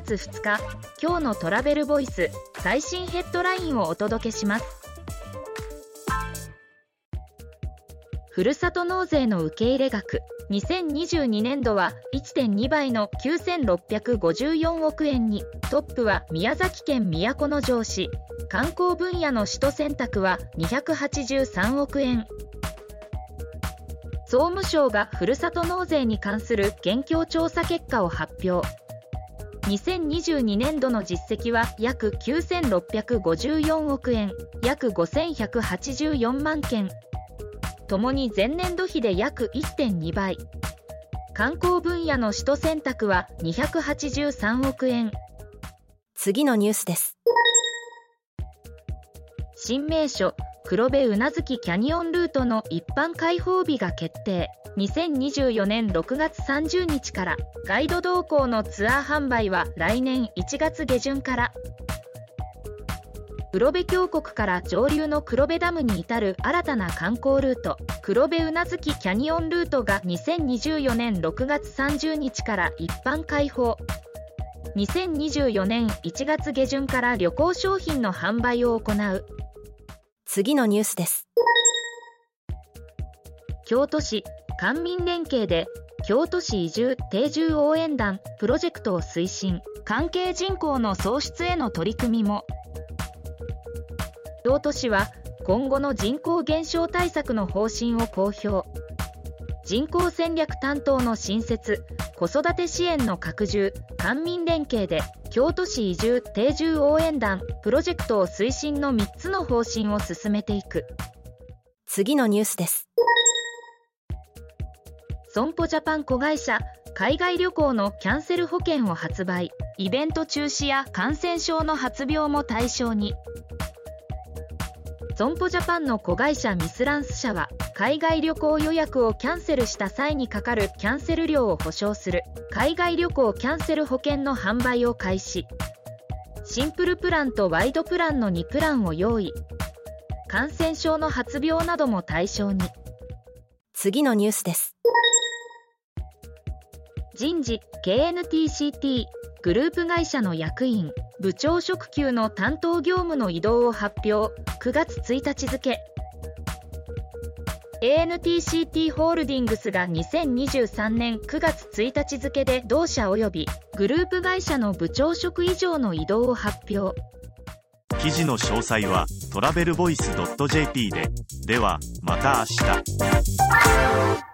月2日今日のトラベルボイス最新ヘッドラインをお届けします。ふるさと納税の受け入れ額2022年度は1.2倍の9654億円に。トップは宮崎県都城市。観光分野の首都選択は283億円。総務省がふるさと納税に関する現況調査結果を発表。2022年度の実績は約9654億円約5184万件ともに前年度比で約1.2倍観光分野の首都選択は283億円次のニュースです。新名所黒部宇奈月キャニオンルートの一般開放日が決定。2024年6月30日からガイド同行のツアー販売は来年1月下旬から。黒部峡谷から上流の黒部ダムに至る新たな観光ルート黒部宇奈月キャニオンルートが2024年6月30日から一般開放。2024年1月下旬から旅行商品の販売を行う。次のニュースです。京都市官民連携で京都市移住定住応援団プロジェクトを推進。関係人口の創出への取り組みも。京都市は今後の人口減少対策の方針を公表。人口戦略担当の新設子育て支援の拡充官民連携で。京都市移住定住応援団プロジェクトを推進の3つの方針を進めていく。次のニュースです。損保ジャパン子会社海外旅行のキャンセル保険を発売。イベント中止や感染症の発病も対象に損保ジャパンの子会社ミスランス社は海外旅行予約をキャンセルした際にかかるキャンセル料を保証する。海外旅行キャンセル保険の販売を開始。シンプルプランとワイドプランの2プランを用意。感染症の発病なども対象に。次のニュースです。人事 KNTCT グループ会社の役員部長職級の担当業務の移動を発表。9月1日付。ANTCT ホールディングスが2023年9月1日付で同社及びグループ会社の部長職以上の移動を発表。記事の詳細はトラベルボイス .jp で。ではまた明日。